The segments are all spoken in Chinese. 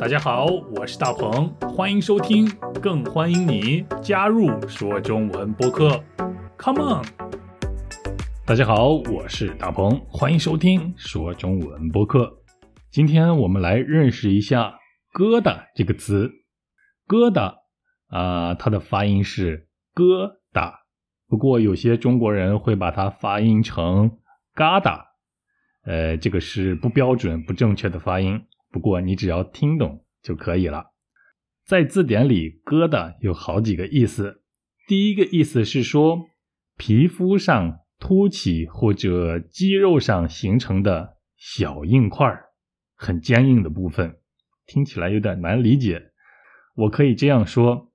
大家好，我是大鹏，欢迎收听，更欢迎你加入说中文播客。Come on！大家好，我是大鹏，欢迎收听说中文播客。今天我们来认识一下“疙瘩”这个词。疙瘩啊，它的发音是“疙瘩”，不过有些中国人会把它发音成“嘎达”，呃，这个是不标准、不正确的发音。不过你只要听懂就可以了。在字典里，“疙瘩”有好几个意思。第一个意思是说，皮肤上凸起或者肌肉上形成的小硬块很坚硬的部分。听起来有点难理解。我可以这样说：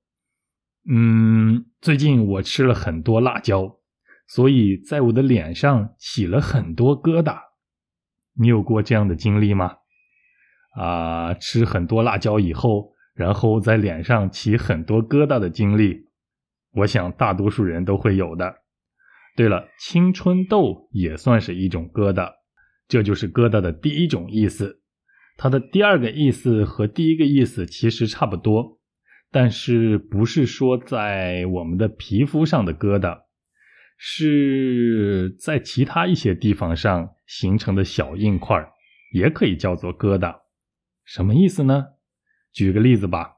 嗯，最近我吃了很多辣椒，所以在我的脸上起了很多疙瘩。你有过这样的经历吗？啊，吃很多辣椒以后，然后在脸上起很多疙瘩的经历，我想大多数人都会有的。对了，青春痘也算是一种疙瘩，这就是疙瘩的第一种意思。它的第二个意思和第一个意思其实差不多，但是不是说在我们的皮肤上的疙瘩，是在其他一些地方上形成的小硬块，也可以叫做疙瘩。什么意思呢？举个例子吧，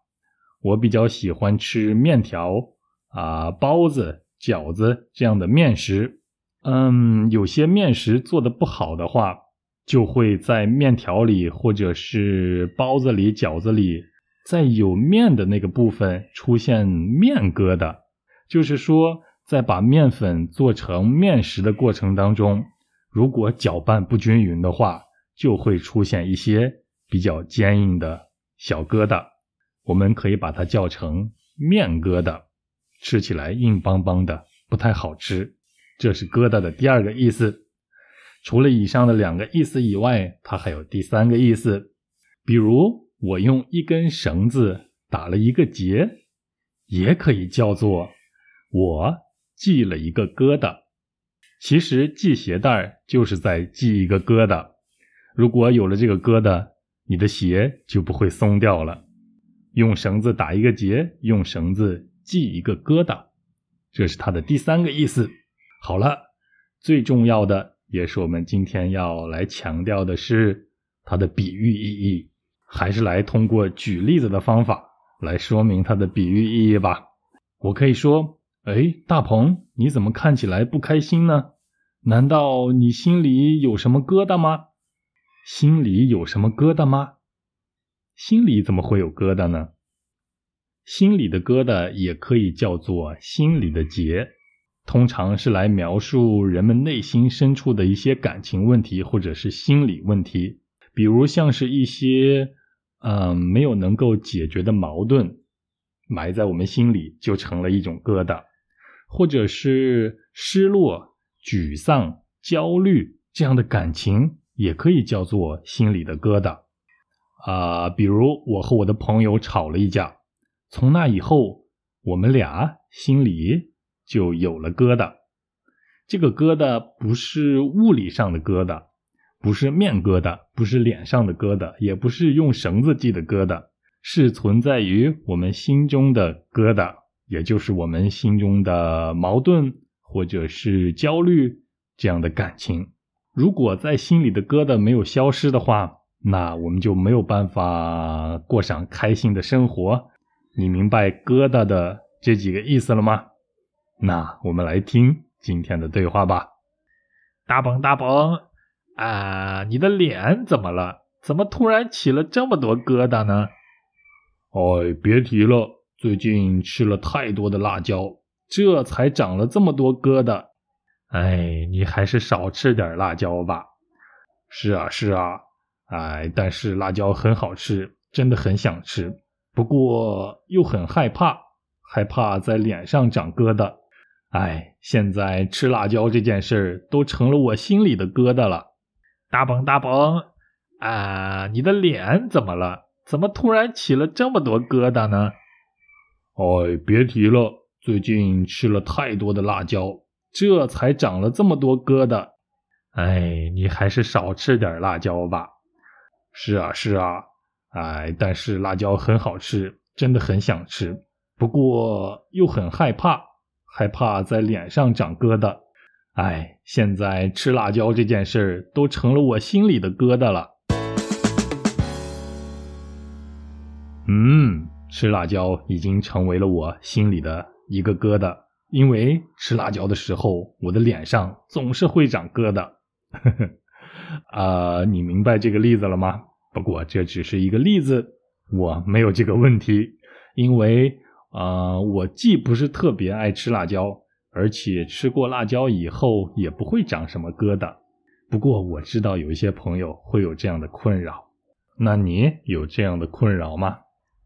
我比较喜欢吃面条啊、包子、饺子这样的面食。嗯，有些面食做的不好的话，就会在面条里或者是包子里、饺子里，在有面的那个部分出现面疙瘩。就是说，在把面粉做成面食的过程当中，如果搅拌不均匀的话，就会出现一些。比较坚硬的小疙瘩，我们可以把它叫成面疙瘩，吃起来硬邦邦的，不太好吃。这是疙瘩的第二个意思。除了以上的两个意思以外，它还有第三个意思。比如，我用一根绳子打了一个结，也可以叫做我系了一个疙瘩。其实系鞋带就是在系一个疙瘩。如果有了这个疙瘩，你的鞋就不会松掉了。用绳子打一个结，用绳子系一个疙瘩，这是它的第三个意思。好了，最重要的也是我们今天要来强调的是它的比喻意义，还是来通过举例子的方法来说明它的比喻意义吧。我可以说：“哎，大鹏，你怎么看起来不开心呢？难道你心里有什么疙瘩吗？”心里有什么疙瘩吗？心里怎么会有疙瘩呢？心里的疙瘩也可以叫做心里的结，通常是来描述人们内心深处的一些感情问题或者是心理问题，比如像是一些嗯没有能够解决的矛盾，埋在我们心里就成了一种疙瘩，或者是失落、沮丧、焦虑这样的感情。也可以叫做心里的疙瘩，啊，比如我和我的朋友吵了一架，从那以后，我们俩心里就有了疙瘩。这个疙瘩不是物理上的疙瘩，不是面疙瘩，不是脸上的疙瘩，也不是用绳子系的疙瘩，是存在于我们心中的疙瘩，也就是我们心中的矛盾或者是焦虑这样的感情。如果在心里的疙瘩没有消失的话，那我们就没有办法过上开心的生活。你明白疙瘩的这几个意思了吗？那我们来听今天的对话吧。大鹏，大鹏，啊，你的脸怎么了？怎么突然起了这么多疙瘩呢？哎，别提了，最近吃了太多的辣椒，这才长了这么多疙瘩。哎，你还是少吃点辣椒吧。是啊，是啊，哎，但是辣椒很好吃，真的很想吃。不过又很害怕，害怕在脸上长疙瘩。哎，现在吃辣椒这件事儿都成了我心里的疙瘩了。大鹏，大鹏，啊，你的脸怎么了？怎么突然起了这么多疙瘩呢？哎，别提了，最近吃了太多的辣椒。这才长了这么多疙瘩，哎，你还是少吃点辣椒吧。是啊，是啊，哎，但是辣椒很好吃，真的很想吃，不过又很害怕，害怕在脸上长疙瘩。哎，现在吃辣椒这件事儿都成了我心里的疙瘩了。嗯，吃辣椒已经成为了我心里的一个疙瘩，因为吃辣椒的时候，我的脸上总是会长疙瘩。呵呵，啊，你明白这个例子了吗？不过这只是一个例子，我没有这个问题，因为啊，我既不是特别爱吃辣椒。而且吃过辣椒以后也不会长什么疙瘩。不过我知道有一些朋友会有这样的困扰，那你有这样的困扰吗？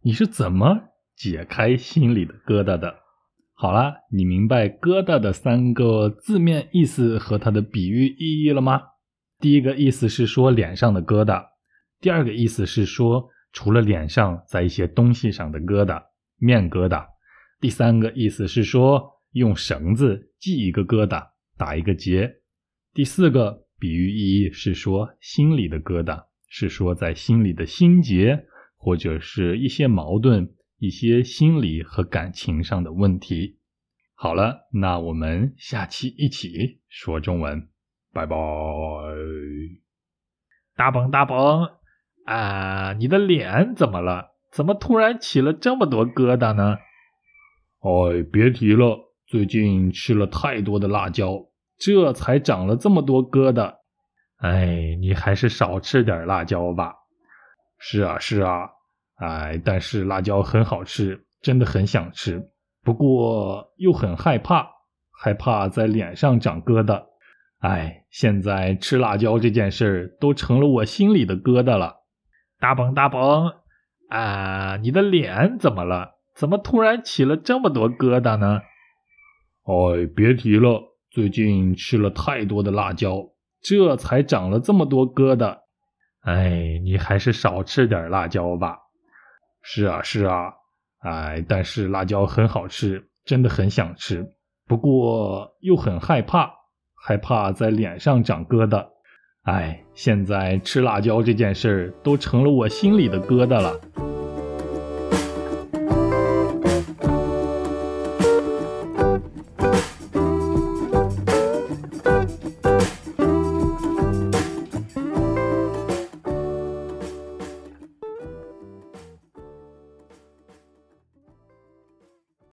你是怎么解开心里的疙瘩的？好了，你明白疙瘩的三个字面意思和它的比喻意义了吗？第一个意思是说脸上的疙瘩，第二个意思是说除了脸上在一些东西上的疙瘩，面疙瘩，第三个意思是说。用绳子系一个疙瘩，打一个结。第四个比喻意义是说心里的疙瘩，是说在心里的心结，或者是一些矛盾、一些心理和感情上的问题。好了，那我们下期一起说中文，拜拜。大鹏大鹏，啊，你的脸怎么了？怎么突然起了这么多疙瘩呢？哎，别提了。最近吃了太多的辣椒，这才长了这么多疙瘩。哎，你还是少吃点辣椒吧。是啊，是啊，哎，但是辣椒很好吃，真的很想吃，不过又很害怕，害怕在脸上长疙瘩。哎，现在吃辣椒这件事都成了我心里的疙瘩了。大鹏大鹏，啊，你的脸怎么了？怎么突然起了这么多疙瘩呢？哎，别提了，最近吃了太多的辣椒，这才长了这么多疙瘩。哎，你还是少吃点辣椒吧。是啊，是啊，哎，但是辣椒很好吃，真的很想吃，不过又很害怕，害怕在脸上长疙瘩。哎，现在吃辣椒这件事儿都成了我心里的疙瘩了。